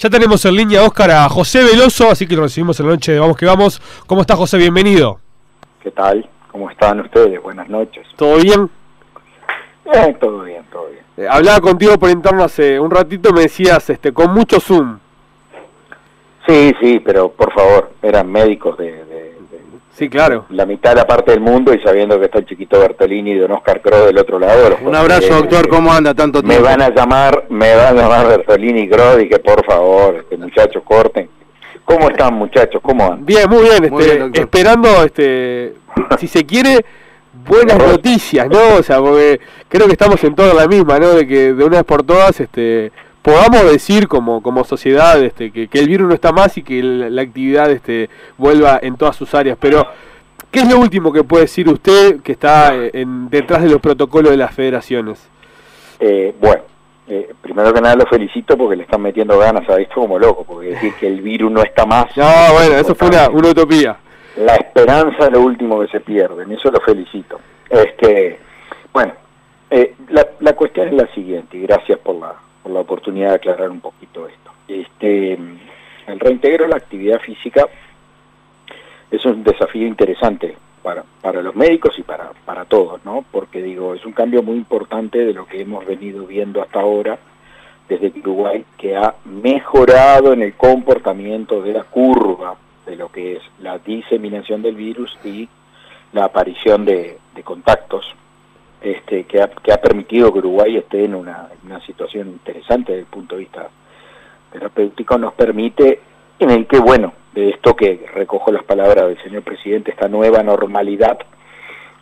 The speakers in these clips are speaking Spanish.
Ya tenemos en línea, Oscar, a José Veloso, así que lo recibimos en la noche de Vamos que Vamos. ¿Cómo está, José? Bienvenido. ¿Qué tal? ¿Cómo están ustedes? Buenas noches. ¿Todo bien? Eh, todo bien, todo bien. Eh, hablaba contigo por interno hace un ratito, me decías, este, con mucho Zoom. Sí, sí, pero por favor, eran médicos de, Sí, claro. La mitad de la parte del mundo y sabiendo que está el chiquito Bertolini de Don Oscar Crow del otro lado. Un abrazo, doctor. ¿Cómo anda tanto tiempo? Me van a llamar, me van a llamar Bertolini y Crow y que por favor, este, muchachos, corten. ¿Cómo están, muchachos? ¿Cómo andan? Bien, muy bien. Este, esperando, este, si se quiere, buenas noticias, ¿no? O sea, porque creo que estamos en toda la misma, ¿no? De que de una vez por todas, este podamos decir como, como sociedad este, que, el virus no está más y que la, actividad este, vuelva en todas sus áreas. Pero, ¿qué es lo último que puede decir usted que está eh, en, detrás de los protocolos de las federaciones? Eh, bueno, eh, primero que nada lo felicito porque le están metiendo ganas a esto como loco, porque decir que el virus no está más... No, bueno, eso fue una, utopía. La esperanza es lo último que se pierde, en eso lo felicito. Este, bueno, la, la cuestión es la siguiente, y gracias por la, la oportunidad de aclarar un poquito esto. Este, el reintegro a la actividad física es un desafío interesante para, para los médicos y para, para todos, ¿no? Porque digo, es un cambio muy importante de lo que hemos venido viendo hasta ahora desde Uruguay, que ha mejorado en el comportamiento de la curva de lo que es la diseminación del virus y la aparición de, de contactos este, que, ha, que ha permitido que Uruguay esté en una, situación interesante desde el punto de vista terapéutico, nos permite en el que, bueno, de esto que recojo las palabras del señor presidente, esta nueva normalidad,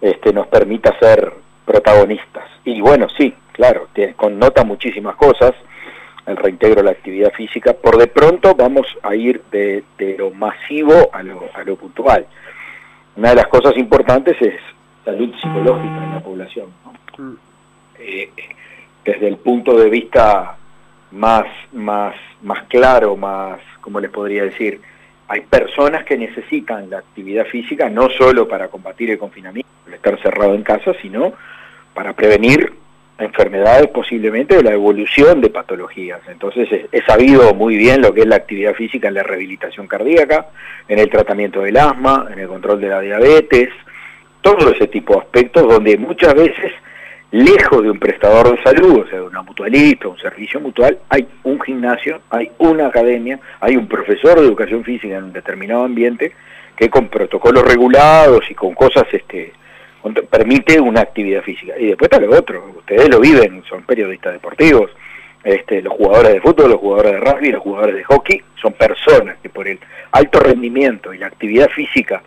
este, nos permita ser protagonistas. Y bueno, sí, claro, connota muchísimas cosas el reintegro a la actividad física. Por de pronto vamos a ir de, de lo masivo a lo, a lo puntual. Una de las cosas importantes es salud psicológica en la población. Mm. Eh, desde el punto de vista más, más, más claro, más, como les podría decir, hay personas que necesitan la actividad física no solo para combatir el confinamiento, el estar cerrado en casa, sino para prevenir enfermedades posiblemente de la evolución de patologías. Entonces he sabido muy bien lo que es la actividad física en la rehabilitación cardíaca, en el tratamiento del asma, en el control de la diabetes, todo ese tipo de aspectos donde muchas veces, lejos de un prestador de salud, o sea, de una mutualista, un servicio mutual, hay un gimnasio, hay una academia, hay un profesor de educación física en un determinado ambiente que con protocolos regulados y con cosas este permite una actividad física. Y después está lo otro, ustedes lo viven, son periodistas deportivos, este, los jugadores de fútbol, los jugadores de rugby, los jugadores de hockey, son personas que por el alto rendimiento y la actividad física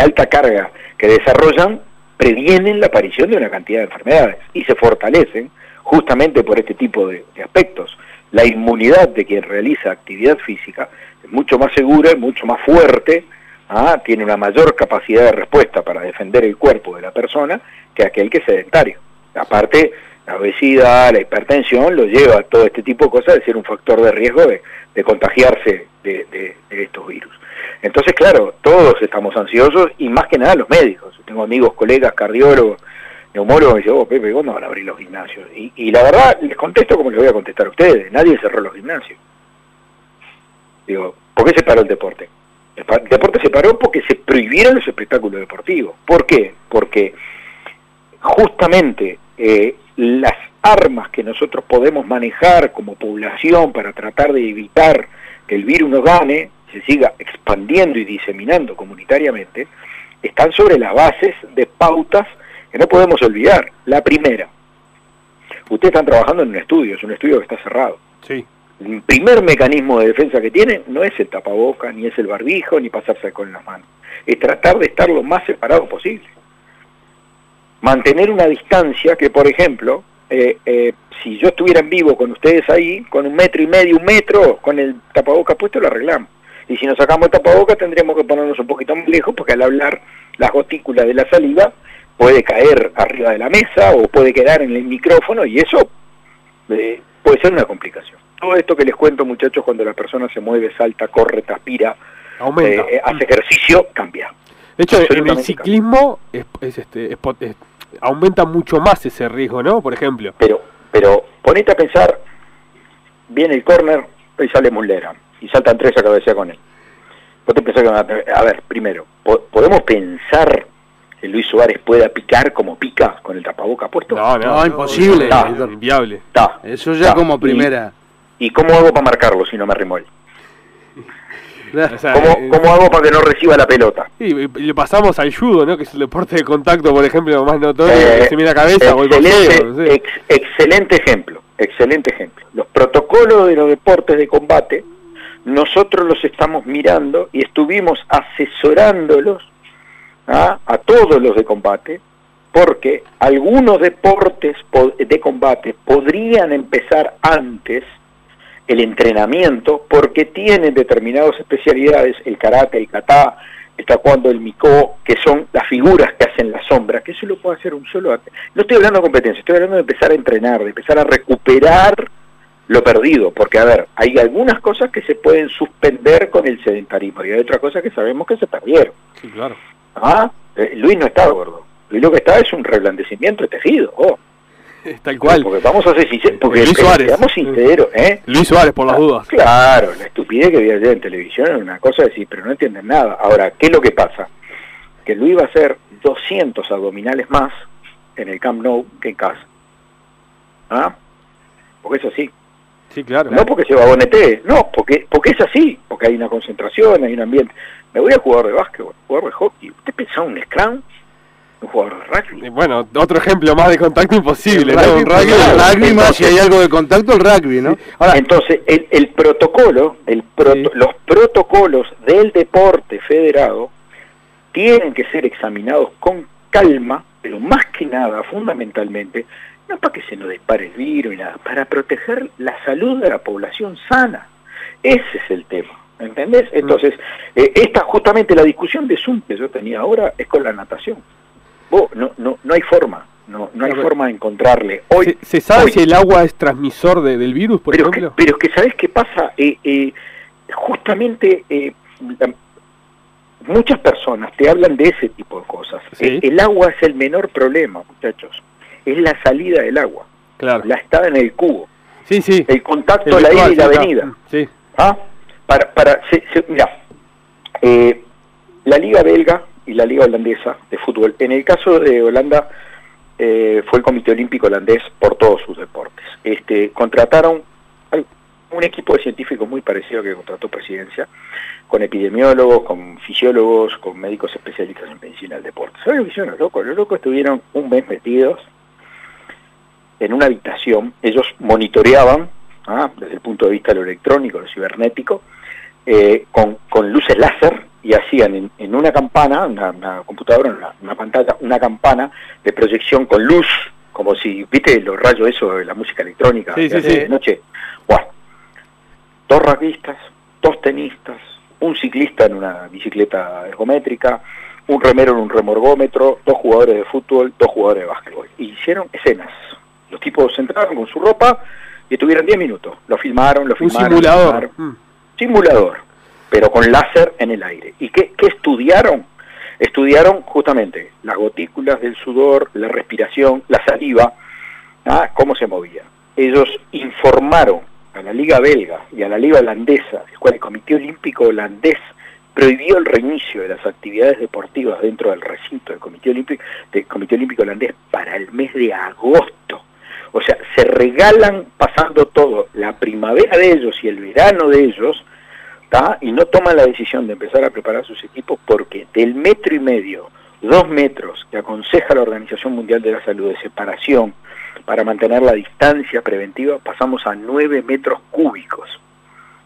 alta carga que desarrollan previenen la aparición de una cantidad de enfermedades y se fortalecen justamente por este tipo de, aspectos. La inmunidad de quien realiza actividad física es mucho más segura, es mucho más fuerte, ¿ah? tiene una mayor capacidad de respuesta para defender el cuerpo de la persona que aquel que es sedentario. Aparte, la obesidad, la hipertensión lo lleva a todo este tipo de cosas de ser un factor de riesgo de, contagiarse de estos virus. Entonces, claro, todos estamos ansiosos y más que nada los médicos. Tengo amigos, colegas, cardiólogos, neumólogos, que dicen, oh, Pepe, ¿cuándo van a abrir los gimnasios? Y, la verdad, les contesto como les voy a contestar a ustedes, nadie cerró los gimnasios. Digo, ¿por qué se paró el deporte? El, deporte se paró porque se prohibieron los espectáculos deportivos. ¿Por qué? Porque justamente eh, las armas que nosotros podemos manejar como población para tratar de evitar que el virus nos gane, se siga expandiendo y diseminando comunitariamente, están sobre las bases de pautas que no podemos olvidar. La primera, ustedes están trabajando en un estudio, es un estudio que está cerrado. Sí. El primer mecanismo de defensa que tienen no es el tapaboca, ni es el barbijo, ni pasarse con las manos. Es tratar de estar lo más separado posible. Mantener una distancia que, por ejemplo, eh, eh, si yo estuviera en vivo con ustedes ahí, con un metro y medio, un metro, con el tapaboca puesto, lo arreglamos. Y si nos sacamos el tapabocas tendríamos que ponernos un poquito más lejos porque al hablar las gotículas de la saliva puede caer arriba de la mesa o puede quedar en el micrófono y eso eh, puede ser una complicación. Todo esto que les cuento muchachos cuando la persona se mueve, salta, corre, transpira, eh, hace ejercicio, cambia. De hecho, en el ciclismo es, este, aumenta mucho más ese riesgo, ¿no? Por ejemplo. Pero, pero ponete a pensar, viene el córner, y sale Mullera, y saltan tres a cabeza con él. Vos te pensás que, a ver, primero, ¿podemos pensar que Luis Suárez pueda picar como pica con el tapaboca puesto? No, no, imposible, es inviable. Eso ya como primera. ¿Y, cómo hago para marcarlo si no me arrimo él? Eh, ¿Cómo, hago para que no reciba la pelota? Y, le pasamos al judo, ¿no? que es el deporte de contacto, por ejemplo, más notorio, eh, que se mira cabeza excelente, excelente ejemplo, excelente ejemplo. Los protocolos de los deportes de combate, nosotros los estamos mirando y estuvimos asesorándolos ¿ah? a todos los de combate, porque algunos deportes de combate podrían empezar antes el entrenamiento porque tienen determinadas especialidades, el karate, el kata, el taekwondo, el miko, que son las figuras que hacen la sombra, que eso lo puede hacer un solo... No estoy hablando de competencia, estoy hablando de empezar a entrenar, de empezar a recuperar lo perdido, porque a ver, hay algunas cosas que se pueden suspender con el sedentarismo y hay otras cosas que sabemos que se perdieron. Sí, claro. ¿Ah? Eh, Luis no está gordo. Luis lo que está es un reblandecimiento de tejido. Oh. Tal cual. Porque vamos a ser sinceros, porque Luis Suárez. seamos sinceros, ¿eh? Luis Suárez, por las dudas. Claro, la estupidez que vi ayer en televisión es una cosa de decir, pero no entienden nada. Ahora, ¿qué es lo que pasa? Que Luis va a hacer 200 abdominales más en el Camp Nou que en casa. ¿Ah? Porque es así. Sí, claro. No porque se va a bonete, no, porque, porque es así, porque hay una concentración, hay un ambiente. Me voy a jugar de básquetbol, jugar de hockey. ¿Usted pensaba un scrum? un jugador de rugby. Bueno, otro ejemplo más de contacto imposible, ¿no? Un rugby, más si hay algo de contacto, el rugby, ¿no? entonces, el, el, protocolo, el los protocolos del deporte federado tienen que ser examinados con calma, pero más que nada, fundamentalmente, no para que se nos dispare el virus y nada, para proteger la salud de la población sana. Ese es el tema. ¿Entendés? Mm. Entonces, eh, esta justamente la discusión de Zoom que yo tenía ahora es con la natación no, no, no hay forma, no, no hay forma de encontrarle. Hoy, ¿Se, sabe si el agua es transmisor del virus, por pero ejemplo? Que, pero es que, ¿sabes qué pasa? Eh, eh, justamente eh, muchas personas te hablan de ese tipo de cosas. el agua es el menor problema, muchachos. Es la salida del agua. Claro. La estada en el cubo. Sí, sí. El contacto, la ida y la avenida. Sí. ¿Ah? Para, para, mira, la liga belga y la Liga Holandesa de Fútbol. En el caso de Holanda eh, fue el Comité Olímpico Holandés por todos sus deportes. Este, contrataron un equipo de científicos muy parecido que contrató Presidencia, con epidemiólogos, con fisiólogos, con médicos especialistas en medicina del deporte. ¿Sabes lo que hicieron los locos? Los locos estuvieron un mes metidos en una habitación, ellos monitoreaban, ¿ah? desde el punto de vista de lo electrónico, lo cibernético, eh, con, con luces láser, y hacían en, una campana, una, computadora, una, pantalla, una campana de proyección con luz, como si, viste los rayos eso de la música electrónica de noche. Bueno, dos raquistas, dos tenistas, un ciclista en una bicicleta ergométrica, un remero en un remorgómetro, dos jugadores de fútbol, dos jugadores de básquetbol. Y hicieron escenas. Los tipos entraron con su ropa y estuvieron 10 minutos. Lo filmaron, lo filmaron. Un simulador. Mm. Simulador pero con láser en el aire. ¿Y qué, estudiaron? Estudiaron justamente las gotículas del sudor, la respiración, la saliva, ¿ah? cómo se movía. Ellos informaron a la Liga Belga y a la Liga Holandesa, el cual el Comité Olímpico Holandés prohibió el reinicio de las actividades deportivas dentro del recinto del Comité Olímpico, del Comité Olímpico Holandés para el mes de agosto. O sea, se regalan pasando todo, la primavera de ellos y el verano de ellos, y no toman la decisión de empezar a preparar sus equipos porque del metro y medio, dos metros que aconseja la Organización Mundial de la Salud de separación para mantener la distancia preventiva, pasamos a nueve metros cúbicos.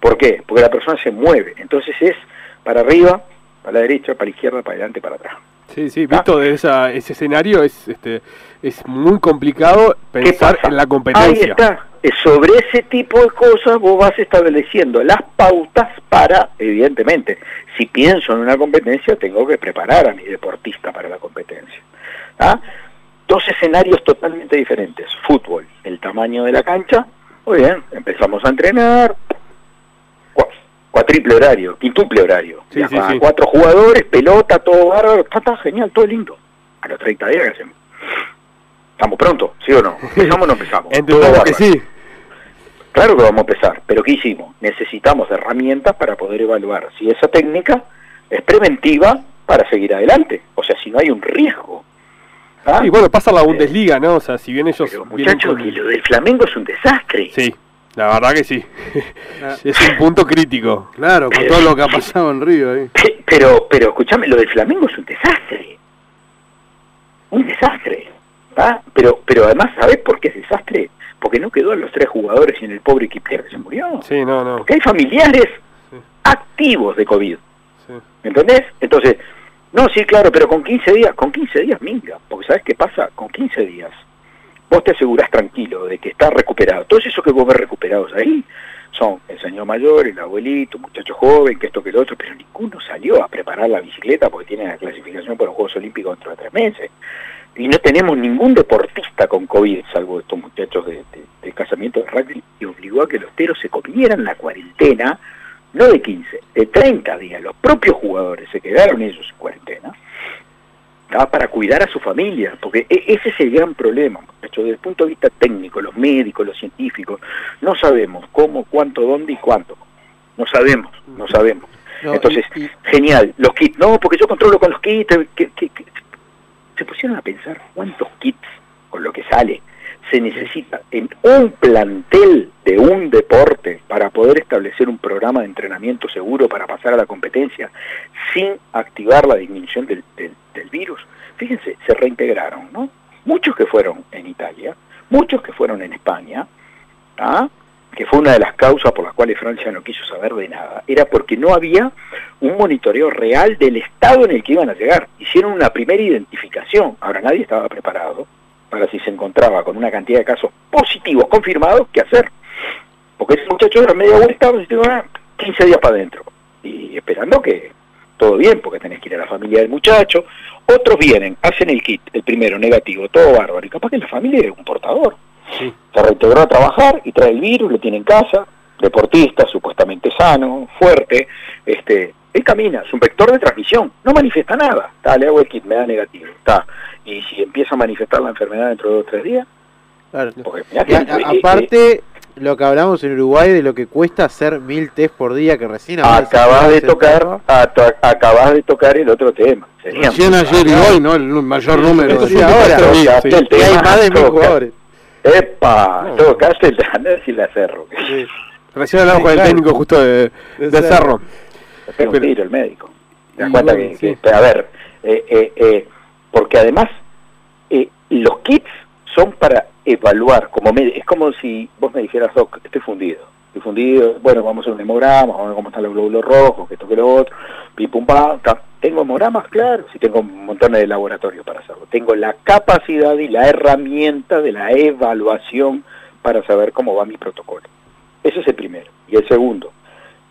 ¿Por qué? Porque la persona se mueve, entonces es para arriba, para la derecha, para la izquierda, para adelante, para atrás. Sí, sí, visto de esa, ese escenario es, este, es muy complicado pensar en la competencia. Ahí está. Sobre ese tipo de cosas vos vas estableciendo las pautas para, evidentemente, si pienso en una competencia, tengo que preparar a mi deportista para la competencia. ¿ah? Dos escenarios totalmente diferentes. Fútbol, el tamaño de la cancha. Muy bien, empezamos a entrenar, cuatriple horario, quintuple horario. Cuatro jugadores, pelota, todo bárbaro, está, genial, todo lindo. A los 30 días, ¿qué hacemos? ¿Estamos pronto? ¿Sí o no? ¿Empezamos o no empezamos? Que sí. Claro que vamos a empezar, pero ¿qué hicimos? Necesitamos herramientas para poder evaluar si esa técnica es preventiva para seguir adelante, o sea, si no hay un riesgo. ¿Ah? Y bueno, pasa la Bundesliga, ¿no? O sea, si bien ellos... Pero muchachos, que lo del Flamengo es un desastre. Sí, la verdad que sí. Ah. es un punto crítico. Claro, con todo lo que ha pasado en Río ahí. Pero, pero escúchame, lo del Flamengo es un desastre. Un desastre. ¿ah? Pero, pero además, ¿sabés por qué es desastre? Porque no quedó a los tres jugadores y en el pobre Kipier que se murió. Sí, no, no. Porque hay familiares activos de COVID. ¿Me entendés? Entonces, no, sí, claro, pero con 15 días, con 15 días minga, porque ¿sabes qué pasa? Con 15 días vos te asegurás tranquilo de que está recuperado. Todos esos que vos ves recuperados ahí son el señor mayor, el abuelito, muchacho joven, que esto, que lo otro, pero ninguno salió a preparar la bicicleta porque tiene la clasificación para los Juegos Olímpicos dentro de tres meses. Y no tenemos ningún deportista con COVID, salvo estos muchachos de, casamiento de rugby, y obligó a que los teros se comieran la cuarentena, no de 15, de 30 días. Los propios jugadores se quedaron ellos en cuarentena para cuidar a su familia, porque e, ese es el gran problema. Desde el punto de vista técnico, los médicos, los científicos, no sabemos cómo, cuánto, dónde y cuánto. No sabemos, no sabemos. Entonces, genial, los kits, no, porque yo controlo con los kits, que, se pusieron a pensar cuántos kits con lo que sale se necesita en un plantel de un deporte para poder establecer un programa de entrenamiento seguro para pasar a la competencia sin activar la disminución del, virus. Fíjense, se reintegraron, ¿no? Muchos que fueron en Italia, muchos que fueron en España, ¿ah? que fue una de las causas por las cuales Francia no quiso saber de nada, era porque no había un monitoreo real del estado en el que iban a llegar. Hicieron una primera identificación, ahora nadie estaba preparado para si se encontraba con una cantidad de casos positivos confirmados, ¿qué hacer? Porque ese muchacho era media vuelta, 15 pues, días para adentro, y esperando que todo bien, porque tenés que ir a la familia del muchacho. Otros vienen, hacen el kit, el primero negativo, todo bárbaro, y capaz que la familia es un portador. Se reintegró a trabajar y trae el virus, lo tiene en casa, deportista, supuestamente sano, fuerte, este, él camina, es un vector de transmisión, no manifiesta nada. Está, le hago el kit, me da negativo. Está. Y si empieza a manifestar la enfermedad dentro de dos o tres días. aparte, lo que hablamos en Uruguay de lo que cuesta hacer mil test por día, que recién acabas de tocar, acabas de tocar el otro tema. Recién ayer y hoy, ¿no? El mayor número. de ahora, hay más de mil jugadores. Epa, no. tocaste el si la cerro. Recién hablamos con el técnico justo de, de Cerro pega un tiro el médico. ¿Te das cuenta que, a ver, eh, eh, eh, porque además los kits son para evaluar, es como si vos me dijeras, Doc, estoy fundido, estoy fundido, bueno, vamos a hacer un hemograma, vamos a ver cómo están los glóbulos rojos, que esto que lo otro, pim pum pam, tengo hemogramas, claro, sí tengo montón de laboratorios para hacerlo, tengo la capacidad y la herramienta de la evaluación para saber cómo va mi protocolo. Ese es el primero. Y el segundo,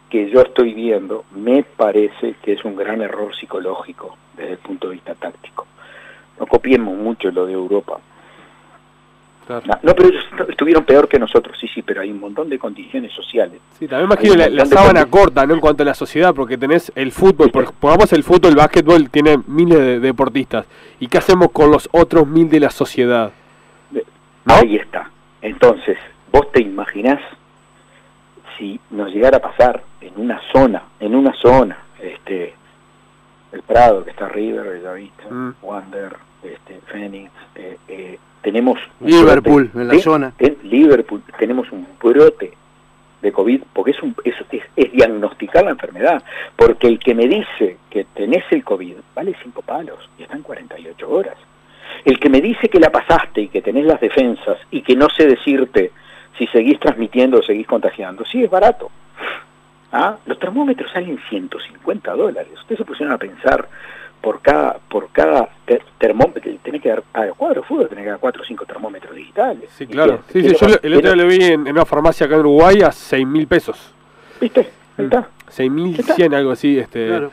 que yo estoy viendo me parece que es un gran error psicológico desde el punto de vista táctico. No copiemos mucho lo de Europa. No, pero ellos estuvieron peor que nosotros, sí, sí, pero hay un montón de condiciones sociales. Sí, también imagino la, la sábana corta, ¿no? En cuanto a la sociedad, porque tenés el fútbol, pongamos el fútbol, el básquetbol tiene miles de deportistas. ¿Y qué hacemos con los otros mil de la sociedad? Ahí está. Entonces, vos te imaginás si nos llegara a pasar en una zona, en una zona, este, el Prado que está River, Bellavista, mm. Wander, este, Phoenix, eh, eh, tenemos Liverpool en la zona, en Liverpool tenemos un brote de COVID, porque es, un, es, es, diagnosticar la enfermedad, porque el que me dice que tenés el COVID vale cinco palos y está en 48 horas. El que me dice que la pasaste y que tenés las defensas y que no sé decirte si seguís transmitiendo o seguís contagiando. Sí, es barato. ¿Ah? Los termómetros salen 150 dólares. Ustedes se pusieron a pensar por cada por cada termómetro, tenés que dar, a cuadro de fútbol tenés que dar 4 o 5 termómetros digitales. Sí, claro. Sí, sí, yo el otro día lo vi en, una farmacia acá en Uruguay a 6 mil pesos. ¿Viste? Ahí está. 6.100, algo así. Este.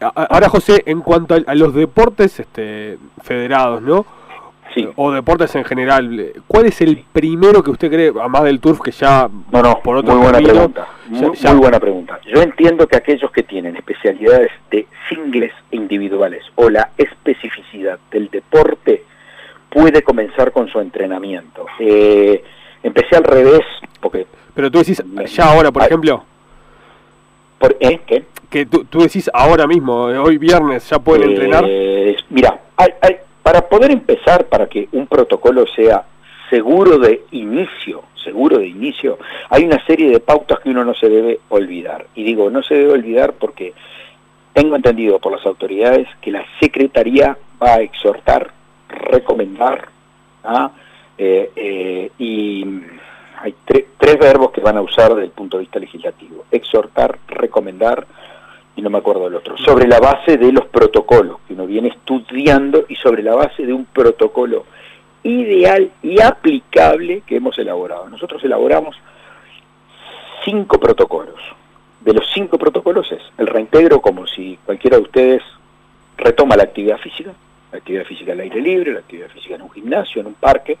Ahora, José, en cuanto a, los deportes este, federados, ¿no? O deportes en general, ¿cuál es el primero que usted cree, además del turf que ya no, no, por otro muy buena pregunta, muy, buena pregunta. Yo entiendo que aquellos que tienen especialidades de singles individuales o la especificidad del deporte puede comenzar con su entrenamiento. Eh, empecé al revés porque Pero tú decís, ya ahora, por ejemplo. ¿Por ¿eh? ¿Qué? Que tú, tú, decís ahora mismo, hoy viernes, ya pueden entrenar. Mira, hay, hay, para poder empezar, para que un protocolo sea seguro de inicio, seguro de inicio, hay una serie de pautas que uno no se debe olvidar. Y digo, no se debe olvidar porque tengo entendido por las autoridades que la Secretaría va a exhortar, recomendar, ¿ah? eh, eh, y hay tres verbos que van a usar desde el punto de vista legislativo. Exhortar, recomendar y no me acuerdo del otro. Sobre la base de los protocolos que uno viene estudiando y sobre la base de un protocolo ideal y aplicable que hemos elaborado. Nosotros elaboramos cinco protocolos. De los cinco protocolos es el reintegro como si cualquiera de ustedes retoma la actividad física, la actividad física al aire libre, la actividad física en un gimnasio, en un parque,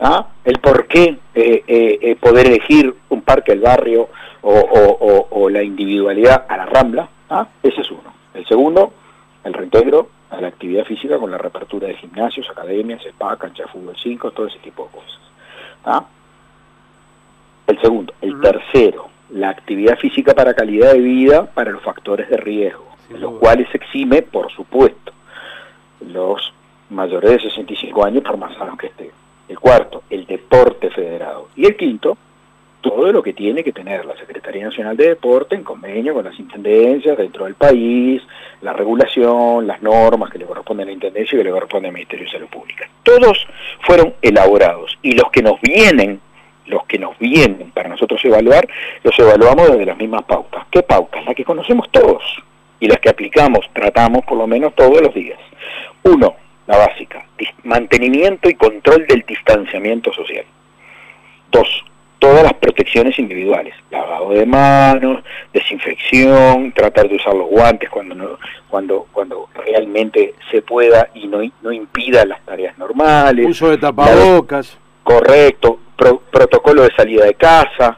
¿ah? el por qué eh, eh, eh, poder elegir un parque al barrio o, la individualidad a la rambla, ¿ah? ese es uno. El segundo, el reintegro a la actividad física con la reapertura de gimnasios, academias, spa, cancha de fútbol 5, todo ese tipo de cosas. ¿ah? El segundo. El tercero, la actividad física para calidad de vida para los factores de riesgo, los cuales exime, por supuesto, los mayores de 65 años por más sanos que estén. El cuarto, el deporte federado. Y el quinto, todo lo que tiene que tener la Secretaría Nacional de Deporte en convenio con las intendencias dentro del país, la regulación, las normas que le corresponden a la intendencia y que le corresponden al Ministerio de Salud Pública. Todos fueron elaborados y los que nos vienen, los que nos vienen para nosotros evaluar, los evaluamos desde las mismas pautas. ¿Qué pautas? Las que conocemos todos y las que aplicamos, tratamos por lo menos todos los días. Uno, la básica, mantenimiento y control del distanciamiento social. Dos, todas las protecciones individuales, lavado de manos, desinfección, tratar de usar los guantes cuando cuando cuando realmente se pueda y no, no impida las tareas normales. Uso de tapabocas. correcto, protocolo de salida de casa,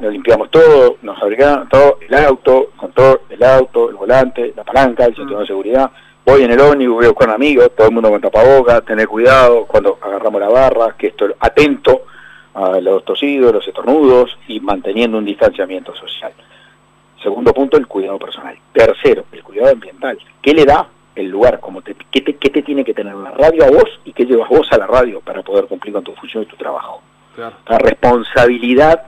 nos limpiamos todo, nos abrigamos todo, el auto, control el auto, el volante, la palanca, el cinturón de seguridad, voy en el ómnibus, voy con amigos, todo el mundo con tapabocas, tener cuidado cuando agarramos la barra, que esto atento a los tosidos, los estornudos y manteniendo un distanciamiento social. Segundo punto, el cuidado personal. Tercero, el cuidado ambiental. ¿Qué le da el lugar? Como te, ¿qué, te, ¿Qué te tiene que tener la radio a vos y qué llevas vos a la radio para poder cumplir con tu función y tu trabajo? La responsabilidad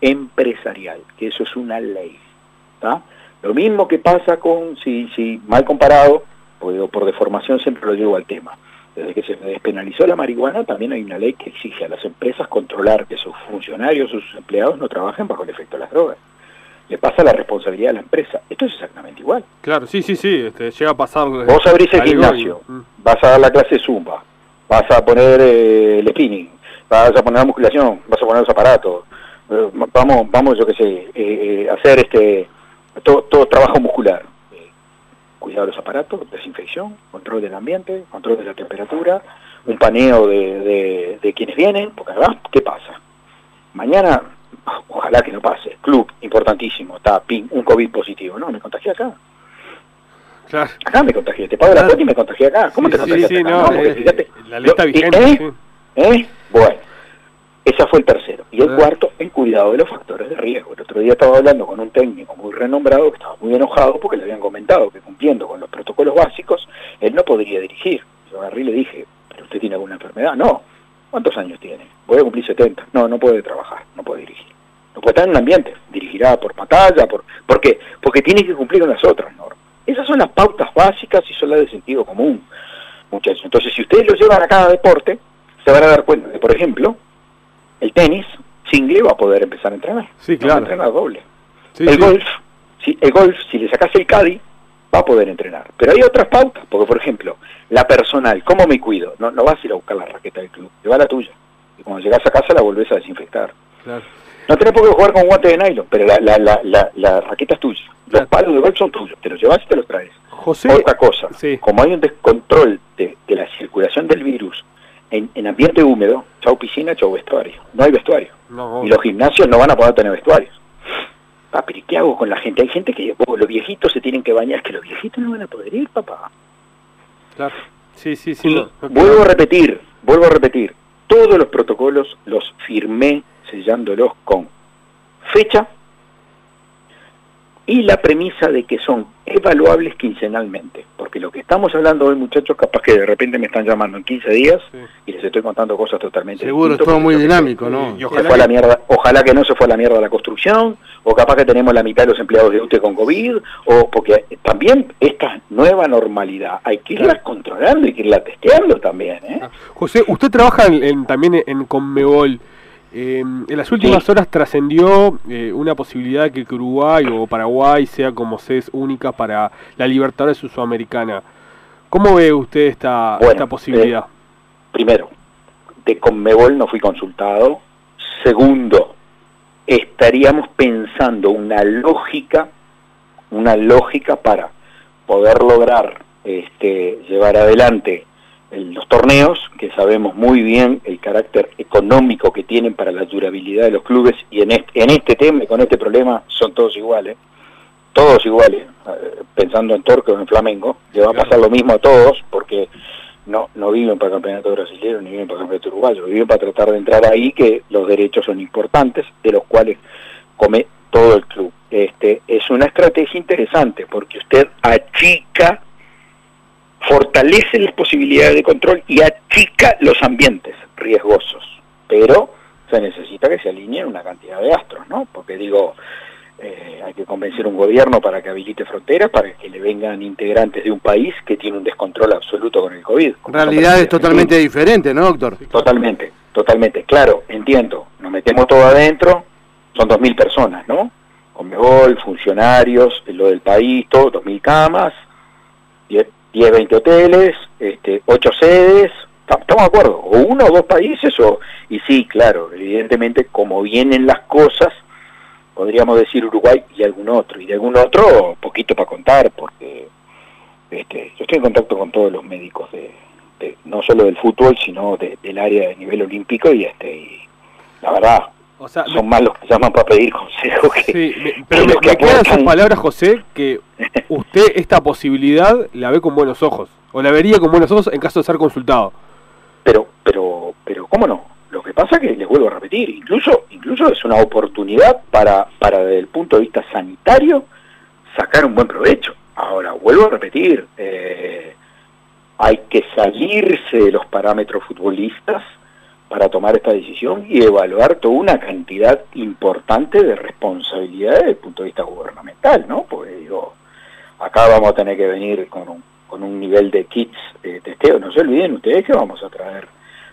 empresarial, que eso es una ley. Lo mismo que pasa con, si, si mal comparado, o por deformación siempre lo llevo al tema, desde que se despenalizó la marihuana, también hay una ley que exige a las empresas controlar que sus funcionarios sus empleados no trabajen bajo el efecto de las drogas. Le pasa la responsabilidad a la empresa. Esto es exactamente igual. Claro, sí, sí, sí, este, llega a pasar... Vos abrís el gimnasio, mm. vas a dar la clase Zumba, vas a poner eh, el spinning, vas a poner la musculación, vas a poner los aparatos, eh, vamos, vamos, yo qué sé, eh, hacer este todo, todo trabajo muscular cuidado de los aparatos, desinfección, control del ambiente, control de la temperatura, un paneo de, de, quienes vienen, porque además, ¿qué pasa? Mañana, ojalá que no pase, club, importantísimo, está, ping, un COVID positivo, no, me contagié acá. Claro. Acá me contagié, te pago la cuota y me contagié acá. ¿Cómo te contagiaste sí, No, eh, fíjate, la lista vigente. ¿eh? ¿Eh? Bueno, ese fue el tercero. Y el ah. cuarto, el cuidado de los factores de riesgo. El otro día estaba hablando con un técnico muy renombrado que estaba muy enojado porque le habían comentado que cumpliendo con los protocolos básicos, él no podría dirigir. Yo agarré y le dije, ¿pero usted tiene alguna enfermedad? No. ¿Cuántos años tiene? Voy a cumplir 70. No, no puede trabajar, no puede dirigir. No puede estar en un ambiente. Dirigirá por pantalla, por... ¿por qué? Porque tiene que cumplir con las otras normas. Esas son las pautas básicas y son las de sentido común, muchachos. Entonces, si ustedes lo llevan a cada deporte, se van a dar cuenta de, por ejemplo, el tenis, single va a poder empezar a entrenar. Sí, claro. Va a entrenar doble. el golf, si, el golf, si le sacas el caddy, va a poder entrenar. Pero hay otras pautas, porque por ejemplo, la personal, ¿cómo me cuido? No, no vas a ir a buscar la raqueta del club, lleva la tuya. Y cuando llegas a casa la volvés a desinfectar. Claro. No tenés por qué jugar con guantes de nylon, pero la, la, la, la, raqueta es tuya. Los palos de golf son tuyos, te los llevas y te los traes. José, Otra cosa, como hay un descontrol de, de la circulación del virus en, ambiente húmedo, chau piscina, chau vestuario. No hay vestuario. y los gimnasios no van a poder tener vestuarios. Papi, ah, ¿qué hago con la gente? Hay gente que oh, los viejitos se tienen que bañar, es que los viejitos no van a poder ir, papá. Claro. Sí, sí, sí. vuelvo a repetir, vuelvo a repetir, todos los protocolos los firmé, sellándolos con fecha y la premisa de que son evaluables quincenalmente, porque lo que estamos hablando hoy muchachos, capaz que de repente me están llamando en 15 días y les estoy contando cosas totalmente Seguro, es todo muy dinámico, ¿no? Y ojalá, la mierda, ojalá que no se fue a la mierda la construcción, o capaz que tenemos la mitad de los empleados de UTE con COVID, o porque también esta nueva normalidad hay que irla controlando y que irla testeando también. ¿eh? Ah, José, usted trabaja en, también en Conmebol. Eh, en las últimas horas trascendió eh, una posibilidad de que Uruguay o Paraguay sea como sedes únicas para la Libertadores Sudamericana. ¿Cómo ve usted esta, esta posibilidad? Eh, primero, de Conmebol no fui consultado. Segundo, estaríamos pensando una lógica, una lógica para poder lograr este, llevar adelante los torneos, que sabemos muy bien el carácter económico que tienen para la durabilidad de los clubes, y en este, en este tema y con este problema son todos iguales, todos iguales, eh, pensando en Torque o en Flamengo, le va a pasar lo mismo a todos, porque no, no viven para el campeonato brasileño ni viven para el campeonato uruguayo, viven para tratar de entrar ahí, que los derechos son importantes, de los cuales come todo el club. Este, es una estrategia interesante, porque usted achica fortalece las posibilidades de control y achica los ambientes riesgosos, pero se necesita que se alineen una cantidad de astros, ¿no? Porque digo, eh, hay que convencer un gobierno para que habilite fronteras, para que le vengan integrantes de un país que tiene un descontrol absoluto con el COVID. Realidad es totalmente diferente, ¿no, doctor? Totalmente, totalmente. Claro, entiendo, nos metemos todo adentro, son 2.000 personas, ¿no? Comebol, funcionarios, lo del país, todo, 2.000 camas, 10, 20 hoteles, este, 8 sedes, estamos de acuerdo, o uno o dos países, o, y sí, claro, evidentemente como vienen las cosas, podríamos decir Uruguay y algún otro, y de algún otro poquito para contar, porque este, yo estoy en contacto con todos los médicos de, no solo del fútbol, sino del área de nivel olímpico, y este y la verdad, son más los que llaman para pedir consejos sí, pero me, quedan sus palabras, José, que usted esta posibilidad la ve con buenos ojos, o la vería con buenos ojos en caso de ser consultado. Pero, pero, pero, ¿cómo no? Lo que pasa es que les vuelvo a repetir, incluso, incluso es una oportunidad para, para desde el punto de vista sanitario sacar un buen provecho. Ahora, vuelvo a repetir, eh, hay que salirse de los parámetros futbolistas para tomar esta decisión y evaluar toda una cantidad importante de responsabilidades desde el punto de vista gubernamental, ¿no? Porque digo, acá vamos a tener que venir con un, con un nivel de kits de testeo. No se olviden ustedes que vamos a traer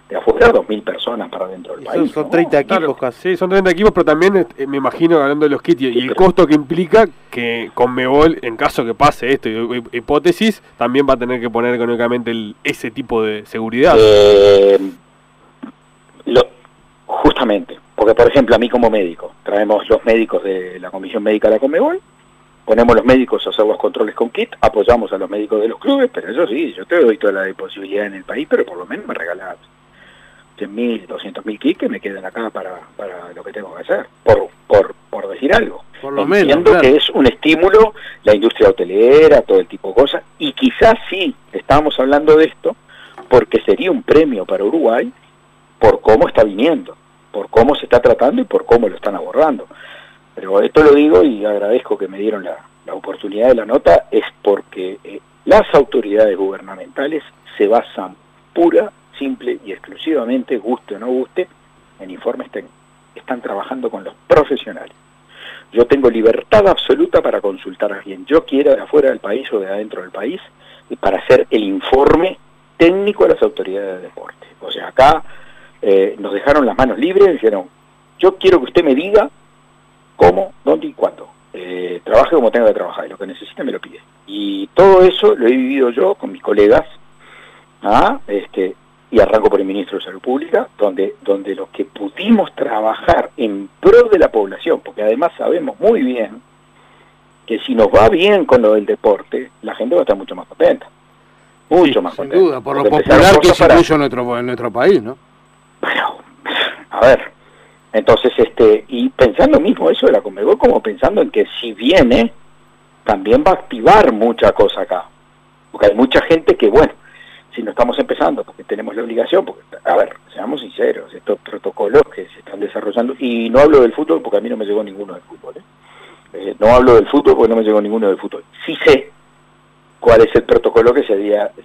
de afuera 2.000 personas para dentro del país. Son, 30 equipos casi. Sí, son 30 equipos, pero también eh, me imagino hablando de los kits y, el costo que implica que con Mebol, en caso que pase esto, hipótesis, también va a tener que poner económicamente el, ese tipo de seguridad. Eh, lo, justamente, porque por ejemplo a mí como médico, traemos los médicos de la Comisión Médica de la Comebol, ponemos los médicos a hacer los controles con kit, apoyamos a los médicos de los clubes, pero eso sí, yo te doy toda la posibilidad en el país, pero por lo menos me regalas 100.000, 200.000 kits que me queden acá para, para lo que tengo que hacer, por, por, por decir algo. Por lo Entiendo que es un estímulo la industria hotelera, todo el tipo de cosas, y quizás sí, estamos hablando de esto, porque sería un premio para Uruguay por cómo está viniendo, por cómo se está tratando y por cómo lo están abordando. Pero esto lo digo y agradezco que me dieron la, oportunidad de la nota, es porque eh, las autoridades gubernamentales se basan pura, simple y exclusivamente, guste o no guste, en informes técnicos. Están trabajando con los profesionales. Yo tengo libertad absoluta para consultar a quien yo quiera de afuera del país o de adentro del país y para hacer el informe técnico a las autoridades de deporte. O sea, acá eh, nos dejaron las manos libres y dijeron, yo quiero que usted me diga cómo, dónde y cuándo. Eh, trabaje como tenga que trabajar y lo que necesite me lo pide. Y todo eso lo he vivido yo con mis colegas, ¿ah? este, y arranco por el ministro de Salud Pública, donde, donde los que pudimos trabajar en pro de la población, porque además sabemos muy bien que si nos va bien con lo del deporte, la gente va a estar mucho más contenta. Mucho más contenta. Sin duda, por lo popular que es incluso en nuestro, en nuestro país, ¿no? Bueno, a ver, entonces, este, y pensando mismo eso de la Comebol, como pensando en que si viene, también va a activar mucha cosa acá. Porque hay mucha gente que, bueno, si no estamos empezando, porque tenemos la obligación, porque, a ver, seamos sinceros, estos protocolos que se están desarrollando, y no hablo del fútbol porque a mí no me llegó ninguno del fútbol, ¿eh? Eh, no hablo del fútbol porque no me llegó ninguno del fútbol. Sí sé cuál es el protocolo que se,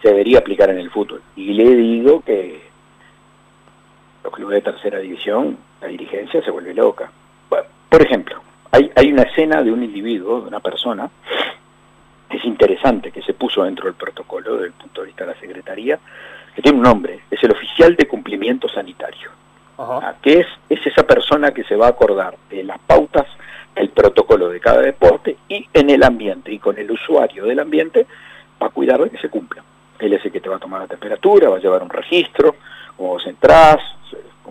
se debería aplicar en el fútbol. Y le digo que los clubes de tercera división, la dirigencia se vuelve loca. por ejemplo, hay, hay una escena de un individuo, de una persona, es interesante, que se puso dentro del protocolo desde el punto de vista de la Secretaría, que tiene un nombre, es el oficial de cumplimiento sanitario, ah, que es, es esa persona que se va a acordar de las pautas el protocolo de cada deporte y en el ambiente y con el usuario del ambiente va a cuidar de que se cumpla. Él es el que te va a tomar la temperatura, va a llevar un registro, cómo vos entrás,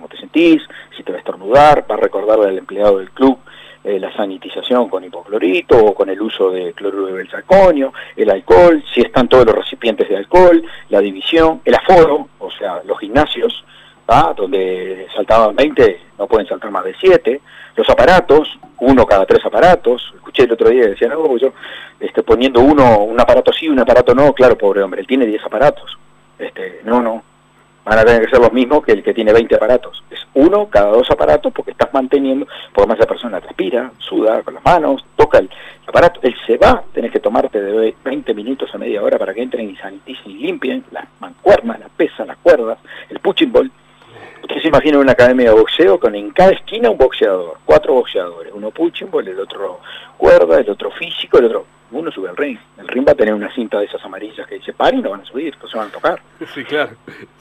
cómo te sentís, si te va a estornudar, va a recordarle al empleado del club eh, la sanitización con hipoclorito o con el uso de cloruro de belsaconio, el alcohol, si están todos los recipientes de alcohol, la división, el aforo, o sea, los gimnasios, donde saltaban 20, no pueden saltar más de 7, los aparatos, uno cada tres aparatos, escuché el otro día, decían, no, yo este, poniendo uno, un aparato sí, un aparato no, claro, pobre hombre, él tiene 10 aparatos, este, no, no, van a tener que ser los mismos que el que tiene 20 aparatos, es uno cada dos aparatos porque estás manteniendo, porque más la persona respira, suda con las manos, toca el aparato, él se va, tenés que tomarte de 20 minutos a media hora para que entren y saniticen y limpien las mancuernas, las pesas, las cuerdas, el punching ball, se imagina una academia de boxeo con en cada esquina un boxeador, cuatro boxeadores, uno punching el otro cuerda, el otro físico, el otro... Uno sube al ring. El ring va a tener una cinta de esas amarillas que dice par y no van a subir, no se van a tocar. Sí, claro,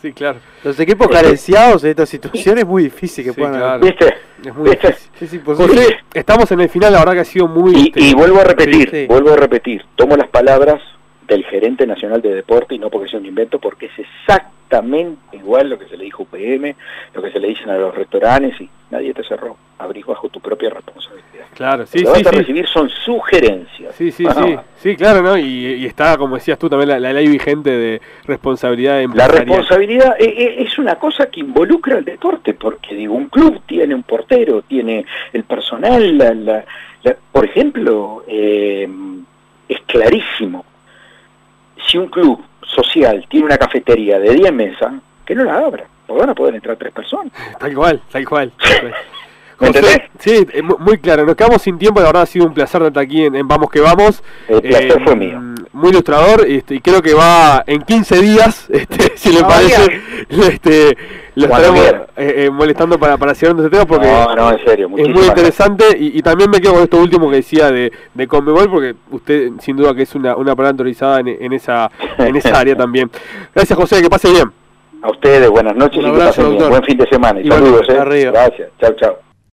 sí, claro. Los equipos carenciados en estas situaciones es muy difícil que puedan... ¿Viste? Es muy difícil. Es imposible. estamos en el final, la verdad que ha sido muy... Y, y vuelvo a repetir, vuelvo a repetir, tomo las palabras del gerente nacional de deporte y no porque sea un invento, porque es exactamente igual lo que se le dijo UPM, lo que se le dicen a los restaurantes y nadie te cerró. Abrís bajo tu propia responsabilidad. Claro, sí, lo sí. Vas a recibir son sugerencias. Sí, sí, sí. Sí, claro, ¿no? Y, está, como decías tú, también la, ley vigente de responsabilidad La responsabilidad e, e, es, una cosa que involucra al deporte, porque digo, un club tiene un portero, tiene el personal, la, por ejemplo, eh, es clarísimo si un club social tiene una cafetería de 10 mesas, que no la abra, porque van a poder entrar tres personas. Tal cual, tal cual. José, sí, eh, muy claro, nos quedamos sin tiempo, la verdad ha sido un placer estar aquí en, Vamos que Vamos. El placer fue mío. Mm, muy ilustrador este, y creo que va en 15 días, este, si le parece, este, lo estaremos eh, eh, molestando para, para seguir este tema porque es muy interesante y, también me quedo con esto último que decía de, de Conmebol porque usted sin duda que es una, una palabra autorizada en, esa, en esa área también. Gracias José, que pase bien. A ustedes, buenas noches y que pasen bien. Buen fin de semana y, saludos. Eh. Gracias, chao, chao.